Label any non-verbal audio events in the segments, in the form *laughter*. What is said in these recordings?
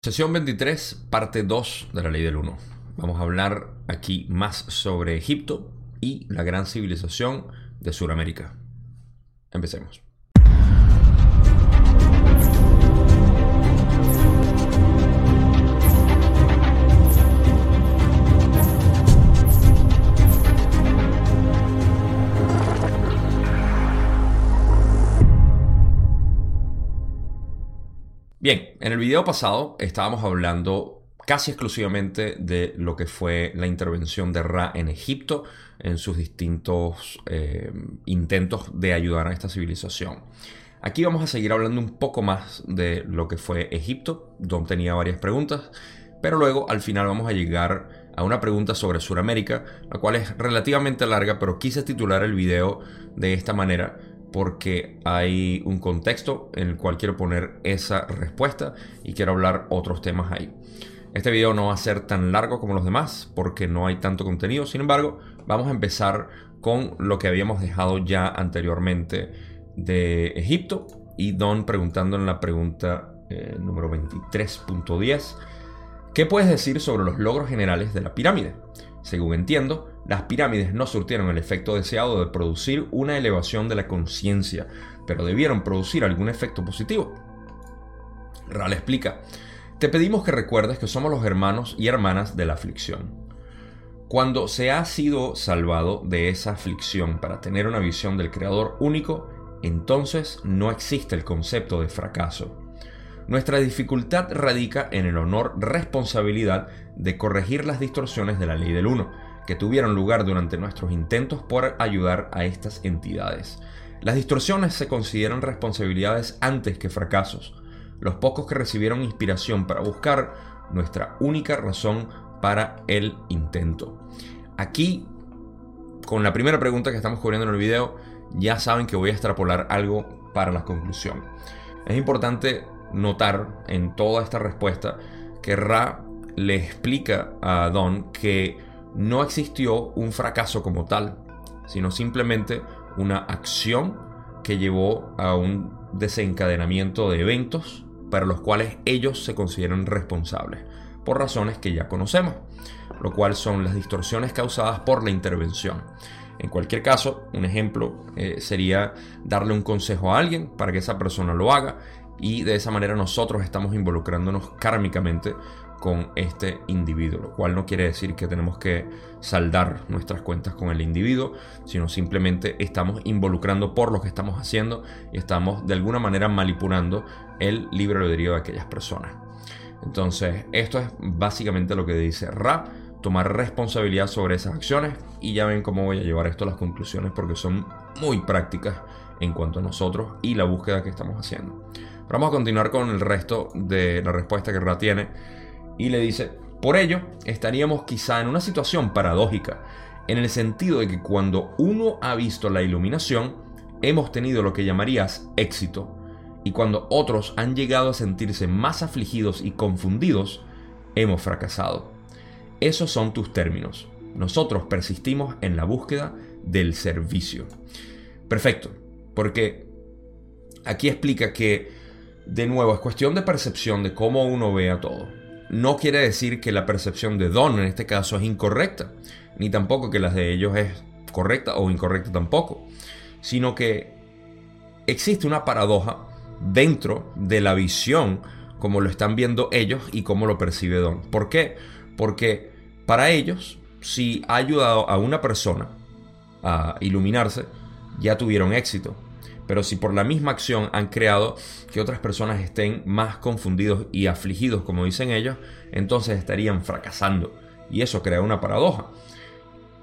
Sesión 23, parte 2 de la ley del 1. Vamos a hablar aquí más sobre Egipto y la gran civilización de Sudamérica. Empecemos. Bien, en el video pasado estábamos hablando casi exclusivamente de lo que fue la intervención de Ra en Egipto en sus distintos eh, intentos de ayudar a esta civilización. Aquí vamos a seguir hablando un poco más de lo que fue Egipto. Don tenía varias preguntas, pero luego al final vamos a llegar a una pregunta sobre Sudamérica, la cual es relativamente larga, pero quise titular el video de esta manera porque hay un contexto en el cual quiero poner esa respuesta y quiero hablar otros temas ahí. Este video no va a ser tan largo como los demás porque no hay tanto contenido, sin embargo vamos a empezar con lo que habíamos dejado ya anteriormente de Egipto y Don preguntando en la pregunta eh, número 23.10 ¿qué puedes decir sobre los logros generales de la pirámide? Según entiendo, las pirámides no surtieron el efecto deseado de producir una elevación de la conciencia, pero debieron producir algún efecto positivo. Ral explica, te pedimos que recuerdes que somos los hermanos y hermanas de la aflicción. Cuando se ha sido salvado de esa aflicción para tener una visión del Creador único, entonces no existe el concepto de fracaso. Nuestra dificultad radica en el honor responsabilidad de corregir las distorsiones de la ley del uno, que tuvieron lugar durante nuestros intentos por ayudar a estas entidades. Las distorsiones se consideran responsabilidades antes que fracasos. Los pocos que recibieron inspiración para buscar nuestra única razón para el intento. Aquí, con la primera pregunta que estamos cubriendo en el video, ya saben que voy a extrapolar algo para la conclusión. Es importante notar en toda esta respuesta que Ra le explica a Don que no existió un fracaso como tal, sino simplemente una acción que llevó a un desencadenamiento de eventos para los cuales ellos se consideran responsables, por razones que ya conocemos, lo cual son las distorsiones causadas por la intervención. En cualquier caso, un ejemplo eh, sería darle un consejo a alguien para que esa persona lo haga y de esa manera nosotros estamos involucrándonos kármicamente con este individuo, lo cual no quiere decir que tenemos que saldar nuestras cuentas con el individuo, sino simplemente estamos involucrando por lo que estamos haciendo y estamos de alguna manera manipulando el libre albedrío de aquellas personas. Entonces, esto es básicamente lo que dice Ra, tomar responsabilidad sobre esas acciones y ya ven cómo voy a llevar esto a las conclusiones porque son muy prácticas en cuanto a nosotros y la búsqueda que estamos haciendo vamos a continuar con el resto de la respuesta que Ra tiene. Y le dice, por ello, estaríamos quizá en una situación paradójica, en el sentido de que cuando uno ha visto la iluminación, hemos tenido lo que llamarías éxito. Y cuando otros han llegado a sentirse más afligidos y confundidos, hemos fracasado. Esos son tus términos. Nosotros persistimos en la búsqueda del servicio. Perfecto, porque aquí explica que de nuevo, es cuestión de percepción de cómo uno ve a todo. No quiere decir que la percepción de Don en este caso es incorrecta, ni tampoco que las de ellos es correcta o incorrecta tampoco, sino que existe una paradoja dentro de la visión como lo están viendo ellos y cómo lo percibe Don. ¿Por qué? Porque para ellos, si ha ayudado a una persona a iluminarse, ya tuvieron éxito. Pero si por la misma acción han creado que otras personas estén más confundidos y afligidos, como dicen ellos, entonces estarían fracasando. Y eso crea una paradoja.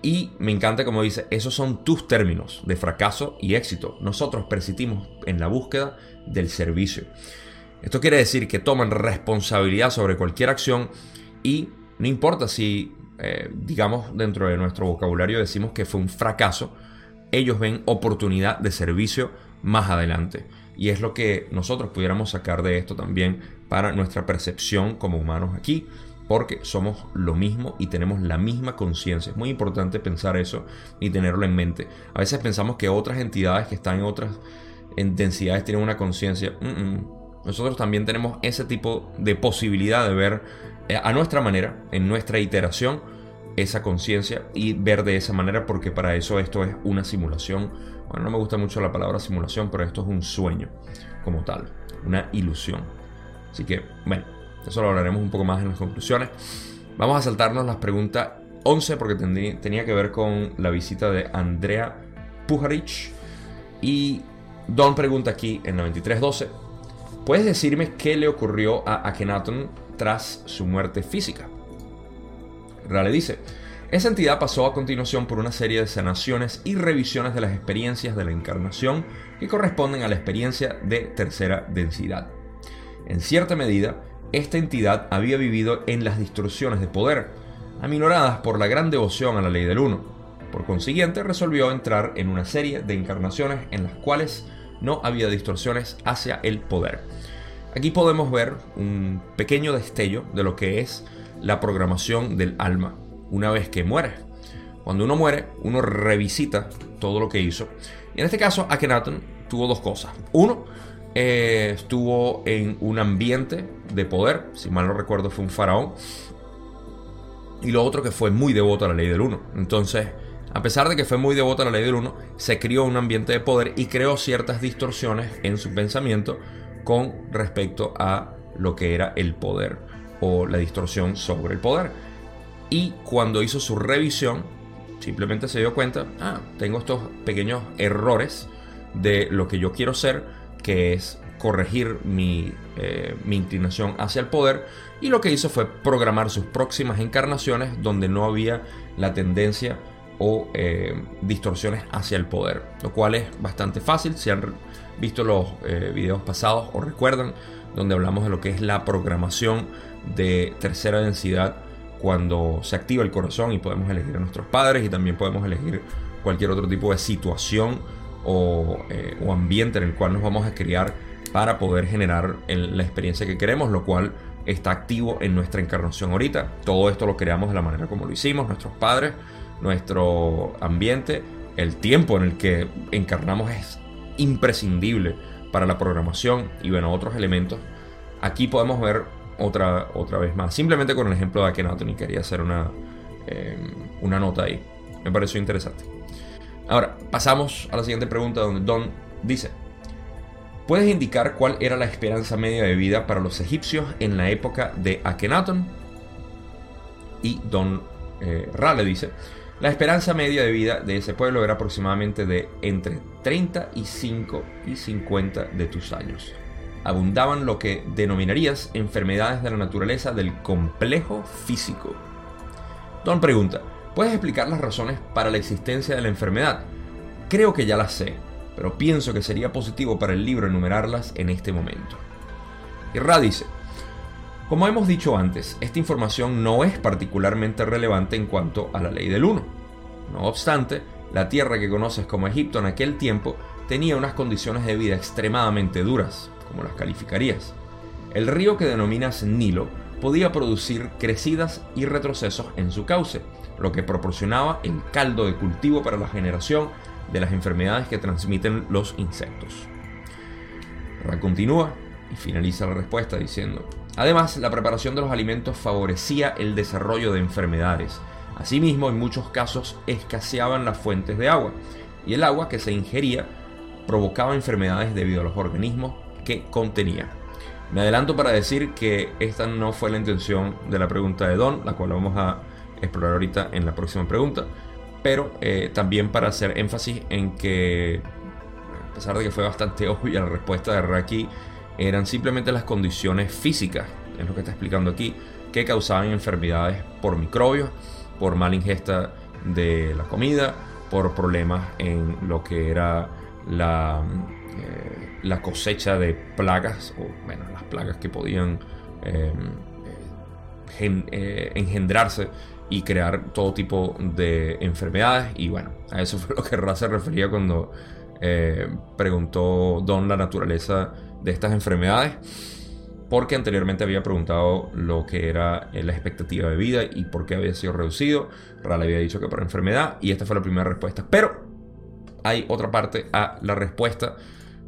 Y me encanta como dice, esos son tus términos de fracaso y éxito. Nosotros persistimos en la búsqueda del servicio. Esto quiere decir que toman responsabilidad sobre cualquier acción y no importa si, eh, digamos, dentro de nuestro vocabulario decimos que fue un fracaso, ellos ven oportunidad de servicio más adelante. Y es lo que nosotros pudiéramos sacar de esto también para nuestra percepción como humanos aquí, porque somos lo mismo y tenemos la misma conciencia. Es muy importante pensar eso y tenerlo en mente. A veces pensamos que otras entidades que están en otras densidades tienen una conciencia. nosotros también tenemos ese tipo de posibilidad de ver eh, a nuestra manera, en nuestra iteración, esa conciencia y ver de esa manera porque para eso esto es una simulación. Bueno, no me gusta mucho la palabra simulación, pero esto es un sueño como tal, una ilusión. Así que, bueno, eso lo hablaremos un poco más en las conclusiones. Vamos a saltarnos las preguntas 11 porque tenía que ver con la visita de Andrea Pujarich. Y Don pregunta aquí en 9312, ¿puedes decirme qué le ocurrió a Akhenaton tras su muerte física? Rale dice, esa entidad pasó a continuación por una serie de sanaciones y revisiones de las experiencias de la encarnación que corresponden a la experiencia de tercera densidad. En cierta medida, esta entidad había vivido en las distorsiones de poder, aminoradas por la gran devoción a la ley del uno. Por consiguiente, resolvió entrar en una serie de encarnaciones en las cuales no había distorsiones hacia el poder. Aquí podemos ver un pequeño destello de lo que es la programación del alma una vez que muere. Cuando uno muere, uno revisita todo lo que hizo. Y en este caso, Akhenaton tuvo dos cosas. Uno, eh, estuvo en un ambiente de poder, si mal no recuerdo fue un faraón. Y lo otro que fue muy devoto a la ley del uno. Entonces, a pesar de que fue muy devoto a la ley del uno, se crió un ambiente de poder y creó ciertas distorsiones en su pensamiento con respecto a lo que era el poder o la distorsión sobre el poder. Y cuando hizo su revisión, simplemente se dio cuenta, ah, tengo estos pequeños errores de lo que yo quiero ser, que es corregir mi, eh, mi, inclinación hacia el poder. Y lo que hizo fue programar sus próximas encarnaciones donde no había la tendencia o eh, distorsiones hacia el poder, lo cual es bastante fácil. Si han visto los eh, videos pasados o recuerdan donde hablamos de lo que es la programación de tercera densidad cuando se activa el corazón y podemos elegir a nuestros padres y también podemos elegir cualquier otro tipo de situación o, eh, ambiente en el cual nos vamos a criar para poder generar la experiencia que queremos, lo cual está activo en nuestra encarnación ahorita. Todo esto lo creamos de la manera como lo hicimos, nuestros padres, nuestro ambiente, el tiempo en el que encarnamos es imprescindible para la programación y bueno, otros elementos. Aquí podemos ver otra, otra vez más. Simplemente con el ejemplo de Akhenaton y quería hacer una, eh, una nota ahí. Me pareció interesante. Ahora, pasamos a la siguiente pregunta donde Don dice, ¿puedes indicar cuál era la esperanza media de vida para los egipcios en la época de Akhenaton? Y Don eh, Rale dice, la esperanza media de vida de ese pueblo era aproximadamente de entre 35 y 50 de tus años abundaban lo que denominarías enfermedades de la naturaleza del complejo físico. Don pregunta, ¿puedes explicar las razones para la existencia de la enfermedad? Creo que ya las sé, pero pienso que sería positivo para el libro enumerarlas en este momento. Y Ra dice, como hemos dicho antes, esta información no es particularmente relevante en cuanto a la ley del uno. No obstante, la tierra que conoces como Egipto en aquel tiempo tenía unas condiciones de vida extremadamente duras, como las calificarías. El río que denominas Nilo podía producir crecidas y retrocesos en su cauce, lo que proporcionaba el caldo de cultivo para la generación de las enfermedades que transmiten los insectos. Ra continúa y finaliza la respuesta diciendo, además la preparación de los alimentos favorecía el desarrollo de enfermedades. Asimismo, en muchos casos escaseaban las fuentes de agua, y el agua que se ingería provocaba enfermedades debido a los organismos que contenía. Me adelanto para decir que esta no fue la intención de la pregunta de Don, la cual vamos a explorar ahorita en la próxima pregunta, pero eh, también para hacer énfasis en que, a pesar de que fue bastante *laughs* obvia la respuesta de Raki, eran simplemente las condiciones físicas, es lo que está explicando aquí, que causaban enfermedades por microbios, por mala ingesta de la comida, por problemas en lo que era la eh, la cosecha de plagas, o bueno, las plagas que podían em, eh, eh, engendrarse y crear todo tipo de enfermedades. Y bueno, a eso *laughs* fue lo que Ra se refería cuando preguntó Don la naturaleza de estas enfermedades. Porque anteriormente había preguntado lo que era la expectativa de vida y por qué había sido reducido. Ra le había dicho que por enfermedad y esta fue la primera respuesta. Pero hay otra parte a la respuesta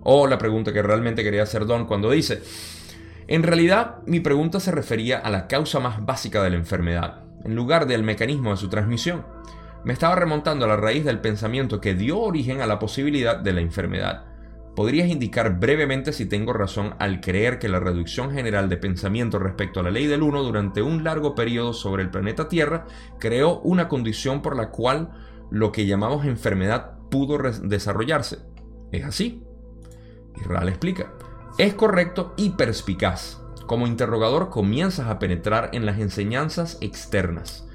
O la pregunta que realmente quería hacer Don cuando dice, en realidad mi pregunta se refería a la causa más básica de la enfermedad, en lugar del mecanismo de su transmisión. Me estaba remontando a la raíz del pensamiento que dio origen a la posibilidad de la enfermedad. ¿Podrías indicar brevemente si tengo razón al creer que la reducción general de pensamiento respecto a la ley del 1 durante un largo periodo sobre el planeta Tierra creó una condición por la cual lo que llamamos enfermedad pudo desarrollarse? ¿Es así? Israel explica. Es correcto y perspicaz. Como interrogador comienzas a penetrar en las enseñanzas externas.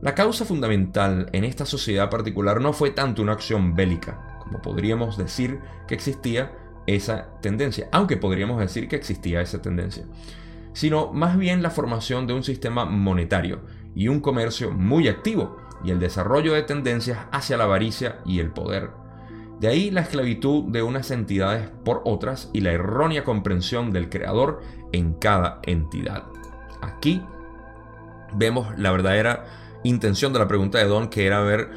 La causa fundamental en esta sociedad particular no fue tanto una acción bélica, como podríamos decir que existía esa tendencia, aunque podríamos decir que existía esa tendencia, sino más bien la formación de un sistema monetario y un comercio muy activo y el desarrollo de tendencias hacia la avaricia y el poder. De ahí la esclavitud de unas entidades por otras y la errónea comprensión del creador en cada entidad. Aquí vemos la verdadera intención de la pregunta de Don, que era ver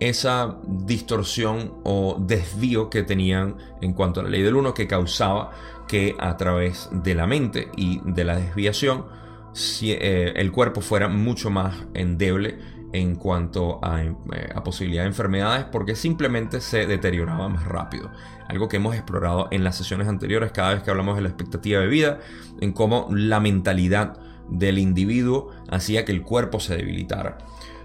esa distorsión o desvío que tenían en cuanto a la ley del uno que causaba que a través de la mente y de la desviación eh, el cuerpo fuera mucho más endeble en cuanto a, eh, a, posibilidad de enfermedades porque simplemente se deterioraba más rápido. Algo que hemos explorado en las sesiones anteriores cada vez que hablamos de la expectativa de vida, en cómo la mentalidad del individuo hacía que el cuerpo se debilitara.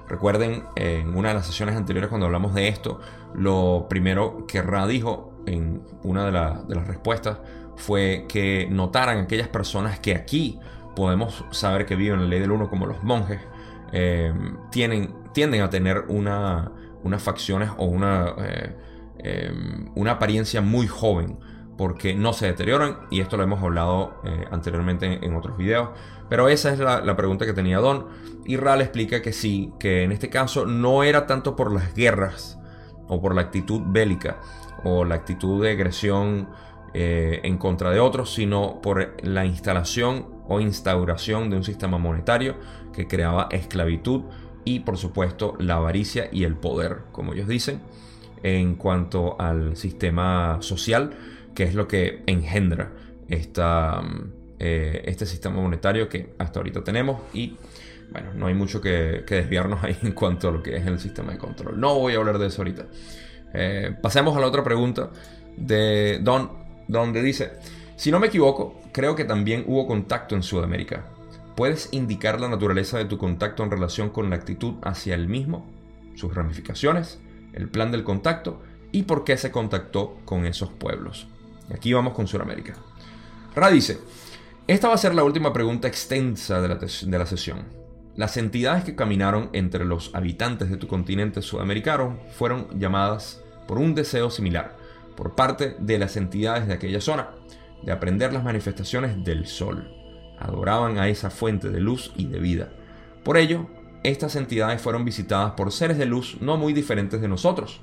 Recuerden, en una de las sesiones anteriores cuando hablamos de esto, lo primero que Ra dijo en una de, las respuestas fue que notaran aquellas personas que aquí podemos saber que viven la ley del uno como los monjes, eh, tienen, tienden a tener una, unas facciones o una, eh, eh, una apariencia muy joven porque no se deterioran y esto lo hemos hablado anteriormente en otros videos pero esa es la, pregunta que tenía Don. Y Ral explica que sí, que en este caso no era tanto por las guerras o por la actitud bélica o la actitud de agresión eh, en contra de otros, sino por la instalación o instauración de un sistema monetario que creaba esclavitud y por supuesto la avaricia y el poder, como ellos dicen, en cuanto al sistema social, que es lo que engendra esta eh, este sistema monetario que hasta ahorita tenemos y bueno, no hay mucho que, desviarnos ahí en cuanto a lo que es el sistema de control. No voy a hablar de eso ahorita. Eh, pasemos a la otra pregunta de Don, donde dice, si no me equivoco, creo que también hubo contacto en Sudamérica. ¿Puedes indicar la naturaleza de tu contacto en relación con la actitud hacia el mismo, sus ramificaciones, el plan del contacto y por qué se contactó con esos pueblos? Y aquí vamos con Sudamérica. Ra dice, esta va a ser la última pregunta extensa de la, sesión. Las entidades que caminaron entre los habitantes de tu continente sudamericano fueron llamadas por un deseo similar por parte de las entidades de aquella zona, de aprender las manifestaciones del sol. Adoraban a esa fuente de luz y de vida. Por ello, estas entidades fueron visitadas por seres de luz no muy diferentes de nosotros.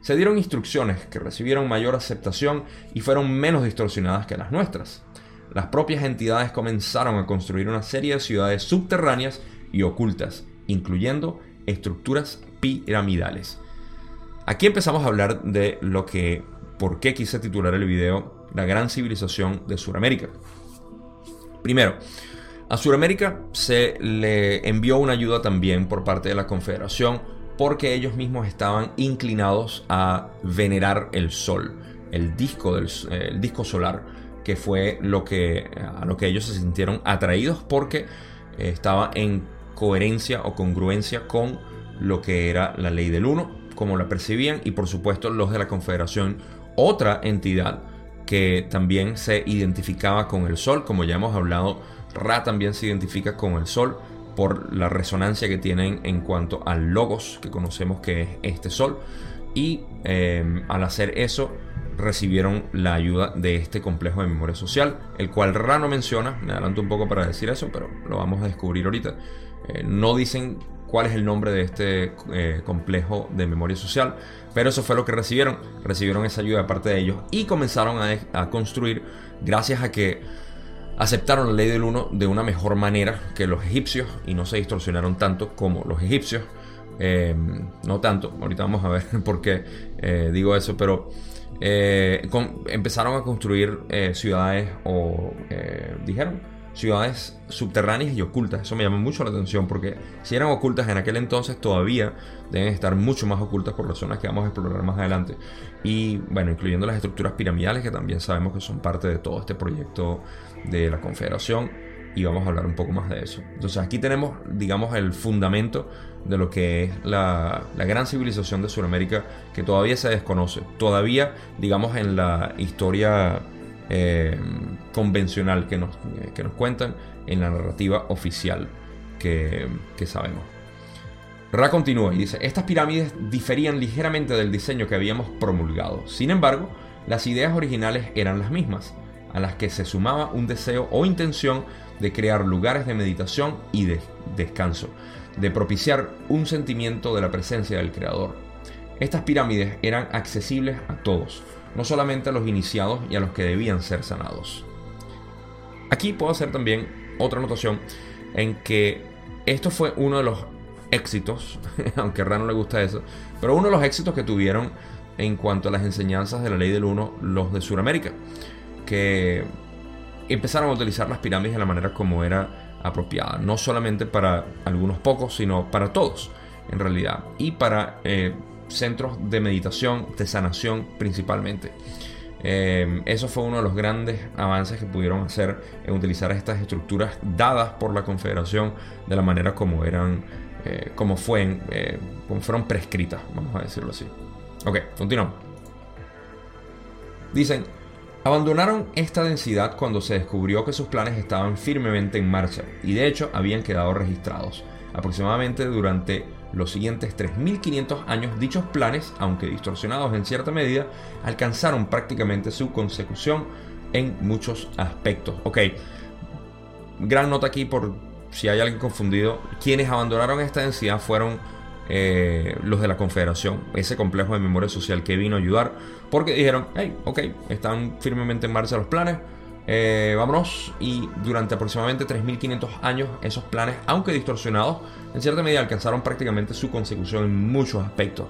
Se dieron instrucciones que recibieron mayor aceptación y fueron menos distorsionadas que las nuestras las propias entidades comenzaron a construir una serie de ciudades subterráneas y ocultas, incluyendo estructuras piramidales. Aquí empezamos a hablar de lo que, por qué quise titular el video, la gran civilización de Sudamérica. Primero, a Sudamérica se le envió una ayuda también por parte de la Confederación porque ellos mismos estaban inclinados a venerar el Sol, el disco, del, el disco solar que fue lo que, a lo que ellos se sintieron atraídos porque eh, estaba en coherencia o congruencia con lo que era la ley del uno, como la percibían, y por supuesto los de la Confederación, otra entidad que también se identificaba con el Sol, como ya hemos hablado, Ra también se identifica con el Sol por la resonancia que tienen en cuanto al logos que conocemos que es este Sol, y eh, al hacer eso, recibieron la ayuda de este complejo de memoria social, el cual Rano menciona, me adelanto un poco para decir eso, pero lo vamos a descubrir ahorita. Eh, no dicen cuál es el nombre de este eh, complejo de memoria social, pero eso fue lo que recibieron. Recibieron esa ayuda de parte de ellos y comenzaron a, construir gracias a que aceptaron la ley del uno de una mejor manera que los egipcios y no se distorsionaron tanto como los egipcios. Eh, no tanto, ahorita vamos a ver *laughs* por qué digo eso, pero eh, empezaron a construir eh, ciudades o dijeron ciudades subterráneas y ocultas. Eso me llama mucho la atención porque si eran ocultas en aquel entonces todavía deben estar mucho más ocultas por las zonas que vamos a explorar más adelante. Y bueno, incluyendo las estructuras piramidales que también sabemos que son parte de todo este proyecto de la Confederación y vamos a hablar un poco más de eso. Entonces aquí tenemos, digamos, el fundamento de lo que es la, gran civilización de Sudamérica que todavía se desconoce. Todavía, digamos, en la historia eh, convencional que nos, que nos cuentan, en la narrativa oficial que, que sabemos. Ra continúa y dice, estas pirámides diferían ligeramente del diseño que habíamos promulgado. Sin embargo, las ideas originales eran las mismas, a las que se sumaba un deseo o intención de crear lugares de meditación y de descanso, de propiciar un sentimiento de la presencia del Creador. Estas pirámides eran accesibles a todos, no solamente a los iniciados y a los que debían ser sanados. Aquí puedo hacer también otra anotación en que esto fue uno de los éxitos, *laughs* aunque a le gusta eso, pero uno de los éxitos que tuvieron en cuanto a las enseñanzas de la ley del uno los de Sudamérica, que empezaron a utilizar las pirámides de la manera como era apropiada, no solamente para algunos pocos, sino para todos, en realidad, y para eh, centros de meditación, de sanación principalmente. Eh, eso fue uno de los grandes avances que pudieron hacer en utilizar estas estructuras dadas por la Confederación de la manera como eran, eh, como, fue, como fueron prescritas, vamos a decirlo así. Ok, continuamos. Dicen, Abandonaron esta densidad cuando se descubrió que sus planes estaban firmemente en marcha y de hecho habían quedado registrados. Aproximadamente durante los siguientes 3.500 años dichos planes, aunque distorsionados en cierta medida, alcanzaron prácticamente su consecución en muchos aspectos. Ok, gran nota aquí por si hay alguien confundido. Quienes abandonaron esta densidad fueron eh, los de la Confederación, ese complejo de memoria social que vino a ayudar, porque dijeron, hey, ok, están firmemente en marcha los planes, eh, vámonos, y durante aproximadamente 3.500 años esos planes, aunque distorsionados, en cierta medida alcanzaron prácticamente su consecución en muchos aspectos.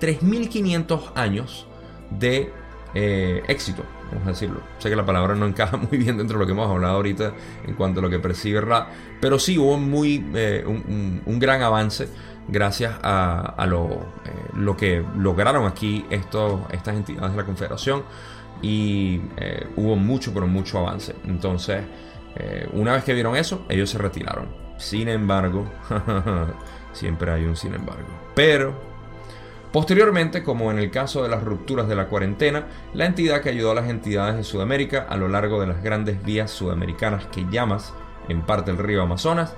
3.500 años de eh, éxito, vamos a decirlo. Sé que la palabra no encaja *laughs* muy bien dentro de lo que hemos hablado ahorita en cuanto a lo que percibe Ra, pero sí hubo muy, un, gran avance gracias a, eh, lo, que lograron aquí estas entidades de la Confederación y eh, hubo mucho, pero mucho avance. Entonces, eh, una vez que vieron eso, ellos se retiraron. Sin embargo, *laughs* siempre hay un sin embargo. Pero Posteriormente, como en el caso de las rupturas de la cuarentena, la entidad que ayudó a las entidades de Sudamérica a lo largo de las grandes vías sudamericanas que llamas, en parte el río Amazonas,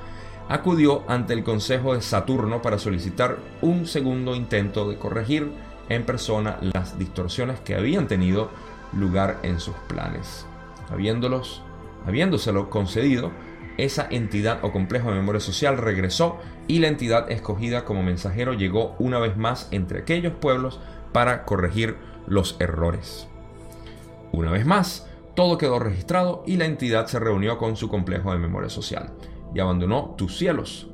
acudió ante el Consejo de Saturno para solicitar un segundo intento de corregir en persona las distorsiones que habían tenido lugar en sus planes. Habiéndoselo concedido, esa entidad o complejo de memoria social regresó y la entidad escogida como mensajero llegó una vez más entre aquellos pueblos para corregir los errores. Una vez más, todo quedó registrado y la entidad se reunió con su complejo de memoria social y abandonó tus cielos.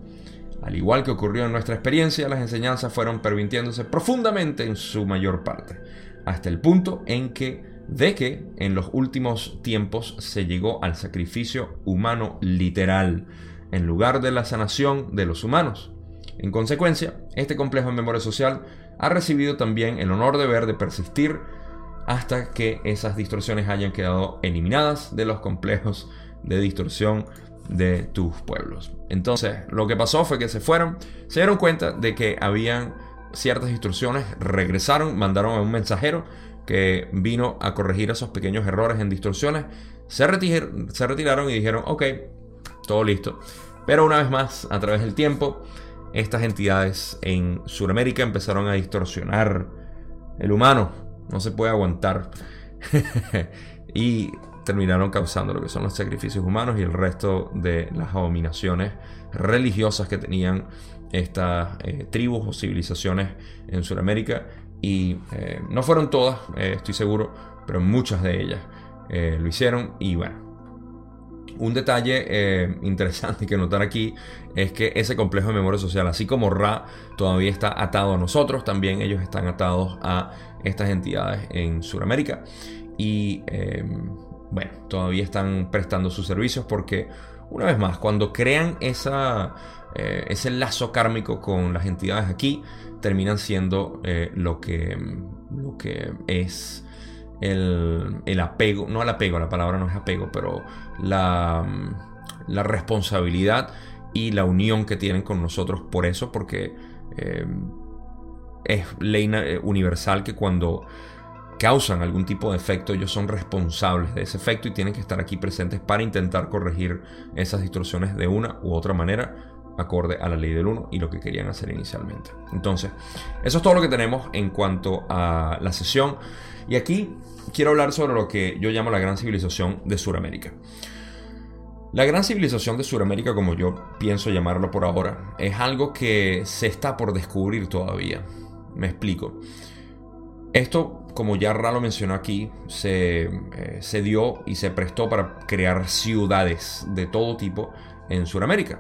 Al igual que ocurrió en nuestra experiencia, las enseñanzas fueron pervirtiéndose profundamente en su mayor parte, hasta el punto en que, de que en los últimos tiempos se llegó al sacrificio humano literal, en lugar de la sanación de los humanos. En consecuencia, este complejo de memoria social ha recibido también el honor de ver de persistir hasta que esas distorsiones hayan quedado eliminadas de los complejos de distorsión de tus pueblos. Entonces, lo que pasó fue que se fueron, se dieron cuenta de que habían ciertas instrucciones, regresaron, mandaron a un mensajero que vino a corregir esos pequeños errores en distorsiones, se, se retiraron y dijeron, ok, todo listo. Pero una vez más, a través del tiempo, estas entidades en Sudamérica empezaron a distorsionar el humano. No se puede aguantar. *laughs* y terminaron causando lo que son los sacrificios humanos y el resto de las abominaciones religiosas que tenían estas eh, tribus o civilizaciones en Sudamérica. Y eh, no fueron todas, eh, estoy seguro, pero muchas de ellas lo hicieron. Y bueno, Un detalle eh, interesante que notar aquí es que ese complejo de memoria social, así como Ra todavía está atado a nosotros, también ellos están atados a estas entidades en Sudamérica. Y eh, bueno, todavía están prestando sus servicios porque, una vez más, cuando crean esa, eh, ese lazo kármico con las entidades aquí, terminan siendo lo, que, lo que es el, apego, no el apego, la palabra no es apego, pero la, la responsabilidad y la unión que tienen con nosotros por eso, porque eh, es ley eh, universal que cuando causan algún tipo de efecto, ellos son responsables de ese efecto y tienen que estar aquí presentes para intentar corregir esas distorsiones de una u otra manera acorde a la ley del 1 y lo que querían hacer inicialmente. Entonces, eso es todo lo que tenemos en cuanto a la sesión. Y aquí quiero hablar sobre lo que yo llamo la gran civilización de Sudamérica. La gran civilización de Sudamérica, como yo pienso llamarlo por ahora, es algo que se está por descubrir todavía. Me explico. Esto, como ya Ralo mencionó aquí, se, eh, se dio y se prestó para crear ciudades de todo tipo en Sudamérica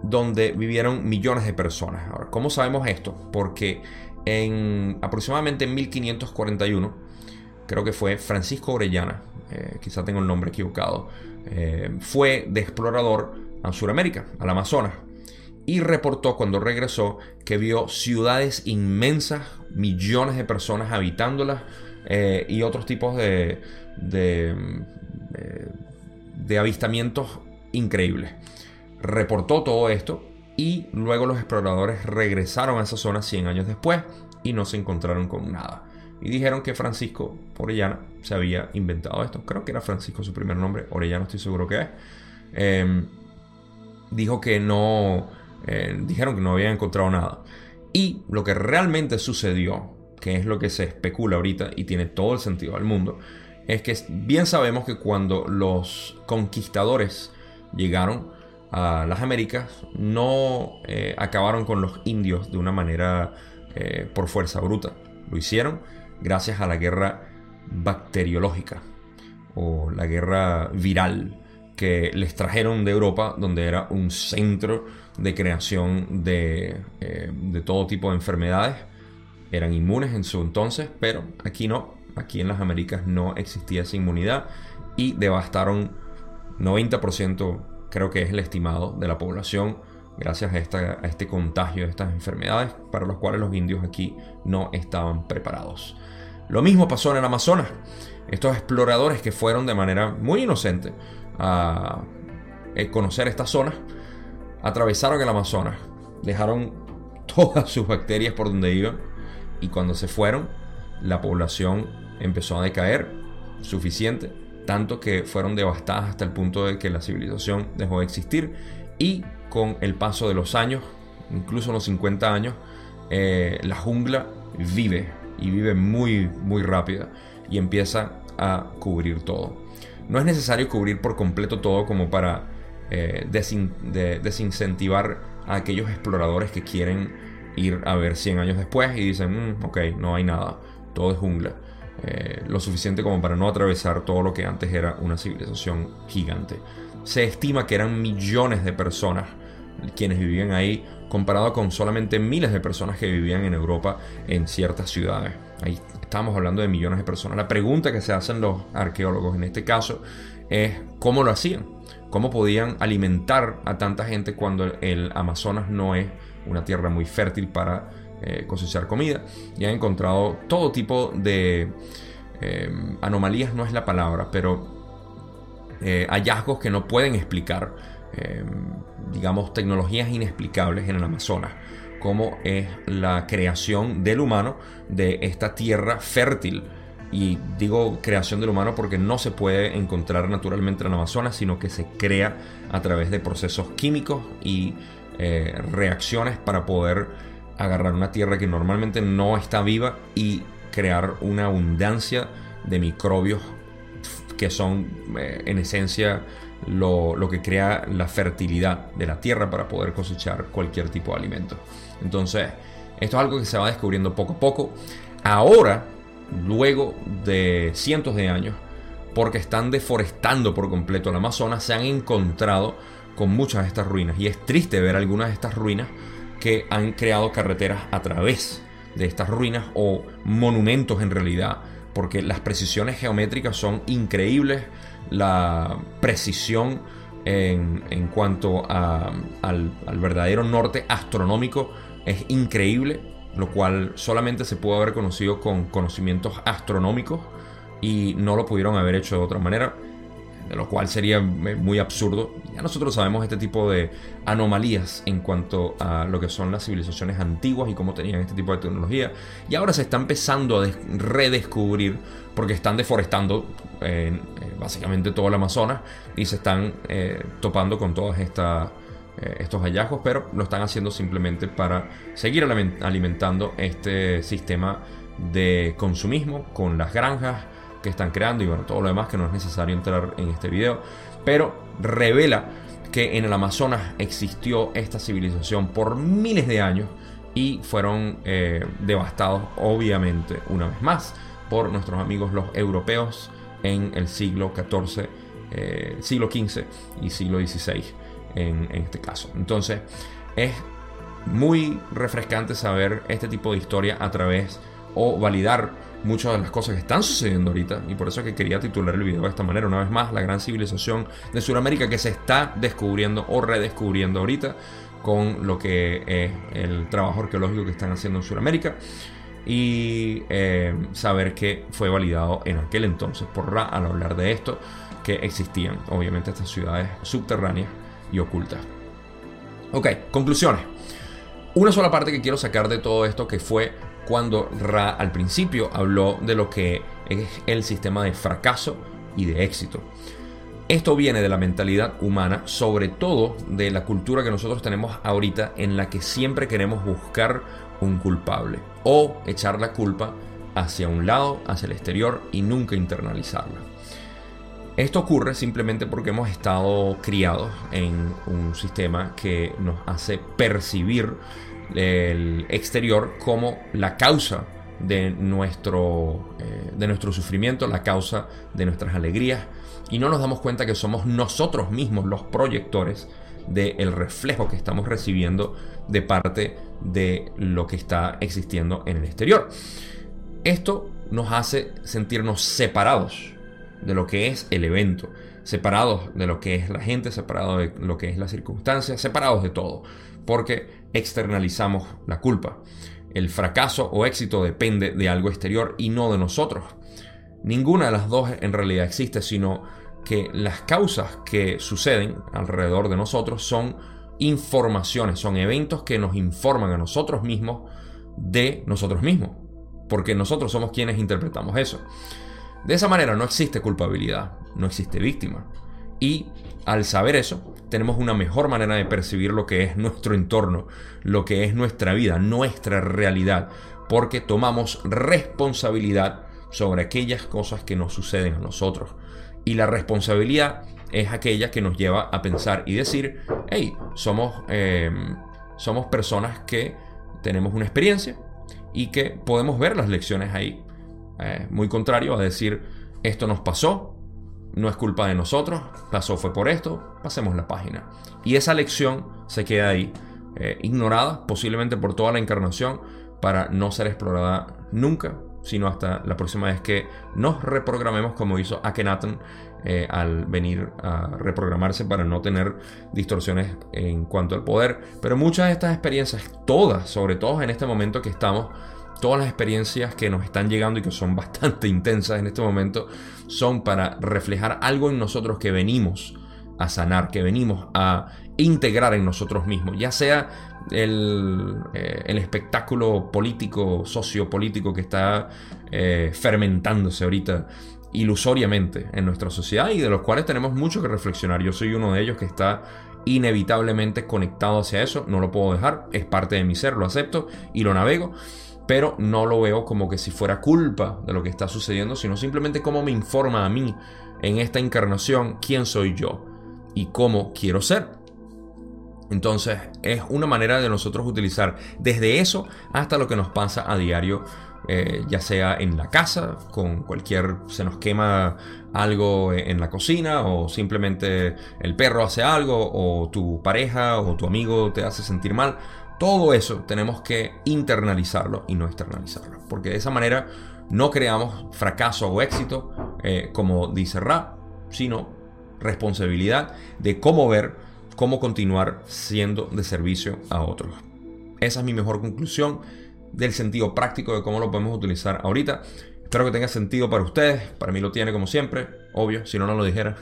donde vivieron millones de personas. Ahora, ¿cómo sabemos esto? Porque en aproximadamente en 1541, creo que fue Francisco Orellana, eh, quizá tengo el nombre equivocado, eh, fue de explorador a Sudamérica, al Amazonas, y reportó cuando regresó que vio ciudades inmensas, millones de personas habitándolas eh, y otros tipos de, de, de avistamientos increíbles reportó todo esto y luego los exploradores regresaron a esa zona 100 años después y no se encontraron con nada. Y dijeron que Francisco Orellana se había inventado esto. Creo que era Francisco su primer nombre, Orellana estoy seguro que es. Em, dijo que no, eh, dijeron que no habían encontrado nada. Y lo que realmente sucedió, que es lo que se especula ahorita y tiene todo el sentido del mundo, es que bien sabemos que cuando los conquistadores llegaron, a las Américas no eh, acabaron con los indios de una manera eh, por fuerza bruta. Lo hicieron gracias a la guerra bacteriológica o la guerra viral que les trajeron de Europa, donde era un centro de creación de, eh, de todo tipo de enfermedades. Eran inmunes en su entonces, pero aquí no. Aquí en las Américas no existía esa inmunidad y devastaron 90% creo que es el estimado de la población gracias a, esta, a este contagio de estas enfermedades para los cuales los indios aquí no estaban preparados. Lo mismo pasó en el Amazonas. Estos exploradores que fueron de manera muy inocente a eh, conocer estas zonas, atravesaron el Amazonas, dejaron todas sus bacterias por donde iban y cuando se fueron, la población empezó a decaer suficiente tanto que fueron devastadas hasta el punto de que la civilización dejó de existir y con el paso de los años, incluso los 50 años, eh, la jungla vive y vive muy muy rápida y empieza a cubrir todo. No es necesario cubrir por completo todo como para eh, desincentivar a aquellos exploradores que quieren ir a ver 100 años después y dicen, mm, ok, no hay nada, todo es jungla. Eh, lo suficiente como para no atravesar todo lo que antes era una civilización gigante. Se estima que eran millones de personas quienes vivían ahí, comparado con solamente miles de personas que vivían en Europa en ciertas ciudades. Ahí estamos hablando de millones de personas. La pregunta que se hacen los arqueólogos en este caso es cómo lo hacían, cómo podían alimentar a tanta gente cuando el Amazonas no es una tierra muy fértil para eh, cosechar comida y han encontrado todo tipo de eh, anomalías, no es la palabra, pero eh, hallazgos que no pueden explicar, digamos, tecnologías inexplicables en el Amazonas, como es la creación del humano de esta tierra fértil. Y digo creación del humano porque no se puede encontrar naturalmente en el Amazonas, sino que se crea a través de procesos químicos y reacciones para poder agarrar una tierra que normalmente no está viva y crear una abundancia de microbios que son eh, en esencia lo, que crea la fertilidad de la tierra para poder cosechar cualquier tipo de alimento. Entonces, esto es algo que se va descubriendo poco a poco. Ahora, luego de cientos de años, porque están deforestando por completo el Amazonas, se han encontrado con muchas de estas ruinas. Y es triste ver algunas de estas ruinas que han creado carreteras a través de estas ruinas o monumentos en realidad, porque las precisiones geométricas son increíbles, la precisión en, cuanto al, verdadero norte astronómico es increíble, lo cual solamente se pudo haber conocido con conocimientos astronómicos y no lo pudieron haber hecho de otra manera, de lo cual sería muy absurdo. Ya nosotros sabemos este tipo de anomalías en cuanto a lo que son las civilizaciones antiguas y cómo tenían este tipo de tecnología. Y ahora se está empezando a redescubrir porque están deforestando eh, básicamente todo el Amazonas y se están eh, topando con todos eh, estos hallazgos, pero lo están haciendo simplemente para seguir alimentando este sistema de consumismo con las granjas que están creando y bueno, todo lo demás que no es necesario entrar en este video, pero revela que en el Amazonas existió esta civilización por miles de años y fueron devastados obviamente una vez más por nuestros amigos los europeos en el siglo XIV, eh, siglo XV y siglo XVI en, este caso. Entonces es muy refrescante saber este tipo de historia a través o validar muchas de las cosas que están sucediendo ahorita y por eso es que quería titular el video de esta manera una vez más la gran civilización de Sudamérica que se está descubriendo o redescubriendo ahorita con lo que es el trabajo arqueológico que están haciendo en Sudamérica y eh, saber que fue validado en aquel entonces por Ra al hablar de esto, que existían obviamente estas ciudades subterráneas y ocultas. Ok, conclusiones. Una sola parte que quiero sacar de todo esto que fue cuando Ra al principio habló de lo que es el sistema de fracaso y de éxito. Esto viene de la mentalidad humana, sobre todo de la cultura que nosotros tenemos ahorita en la que siempre queremos buscar un culpable o echar la culpa hacia un lado, hacia el exterior y nunca internalizarla. Esto ocurre simplemente porque hemos estado criados en un sistema que nos hace percibir el exterior como la causa de nuestro, eh, de nuestro sufrimiento, la causa de nuestras alegrías, y no nos damos cuenta que somos nosotros mismos los proyectores del reflejo que estamos recibiendo de parte de lo que está existiendo en el exterior. Esto nos hace sentirnos separados de lo que es el evento, separados de lo que es la gente, separados de lo que es la circunstancia, separados de todo, porque externalizamos la culpa. El fracaso o éxito depende de algo exterior y no de nosotros. Ninguna de las dos en realidad existe, sino que las causas que suceden alrededor de nosotros son informaciones, son eventos que nos informan a nosotros mismos de nosotros mismos, porque nosotros somos quienes interpretamos eso. De esa manera no existe culpabilidad, no existe víctima. Y al saber eso, tenemos una mejor manera de percibir lo que es nuestro entorno, lo que es nuestra vida, nuestra realidad, porque tomamos responsabilidad sobre aquellas cosas que nos suceden a nosotros. Y la responsabilidad es aquella que nos lleva a pensar y decir, hey, somos, em, somos personas que tenemos una experiencia y que podemos ver las lecciones ahí. Eh, muy contrario a decir, esto nos pasó, no es culpa de nosotros, pasó fue por esto, pasemos la página. Y esa lección se queda ahí, eh, ignorada posiblemente por toda la encarnación, para no ser explorada nunca sino hasta la próxima vez que nos reprogramemos como hizo Akhenaten eh, al venir a reprogramarse para no tener distorsiones en cuanto al poder. Pero muchas de estas experiencias, todas, sobre todo en este momento que estamos, todas las experiencias que nos están llegando y que son *laughs* bastante intensas en este momento, son para reflejar algo en nosotros que venimos a sanar, que venimos a integrar en nosotros mismos, ya sea eh, el, espectáculo político, sociopolítico que está eh, fermentándose ahorita ilusoriamente en nuestra sociedad y de los cuales tenemos mucho que reflexionar. Yo soy uno de ellos que está inevitablemente conectado hacia eso, no lo puedo dejar, es parte de mi ser, lo acepto y lo navego, pero no lo veo como que si fuera culpa de lo que está sucediendo, sino simplemente como me informa a mí en esta encarnación quién soy yo y cómo quiero ser. Entonces es una manera de nosotros utilizar desde eso hasta lo que nos pasa a diario eh, ya sea en la casa, con cualquier, se nos quema algo en la cocina, o simplemente el perro hace algo, o tu pareja o tu amigo te hace sentir mal. Todo eso tenemos que internalizarlo y no externalizarlo, porque de esa manera no creamos fracaso o éxito, eh, como dice Ra, sino responsabilidad de cómo ver, cómo continuar siendo de servicio a otros. Esa es mi mejor conclusión del sentido práctico de cómo lo podemos utilizar ahorita. Espero que tenga sentido para ustedes. Para mí lo tiene como siempre. Obvio, si no, no lo dijera.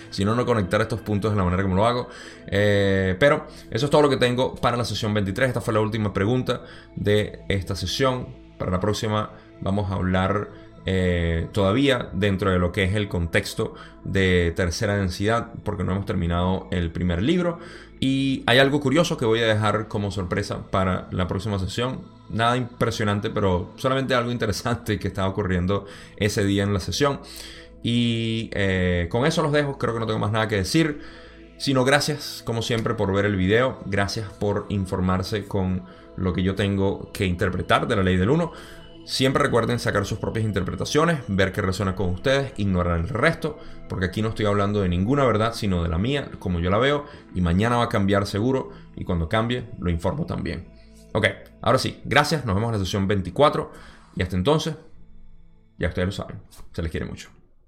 *laughs* si no, no conectar estos puntos de la manera como lo hago. Eh, pero eso es todo lo que tengo para la sesión 23. Esta fue la última pregunta de esta sesión. Para la próxima vamos a hablar eh, todavía dentro de lo que es el contexto de tercera densidad, porque no hemos terminado el primer libro. Y hay algo curioso que voy a dejar como sorpresa para la próxima sesión. Nada impresionante, pero solamente algo interesante que estaba ocurriendo ese día en la sesión. Y eh, con eso los dejo, creo que no tengo más nada que decir. Sino gracias, como siempre, por ver el video. Gracias por informarse con lo que yo tengo que interpretar de la ley del 1. Siempre recuerden sacar sus propias interpretaciones, ver qué resuena con ustedes, ignorar el resto, porque aquí no estoy hablando de ninguna verdad, sino de la mía, como yo la veo, y mañana va a cambiar seguro, y cuando cambie, lo informo también. Ok, ahora sí, gracias, nos vemos en la sesión 24, y hasta entonces, ya ustedes lo saben, se les quiere mucho.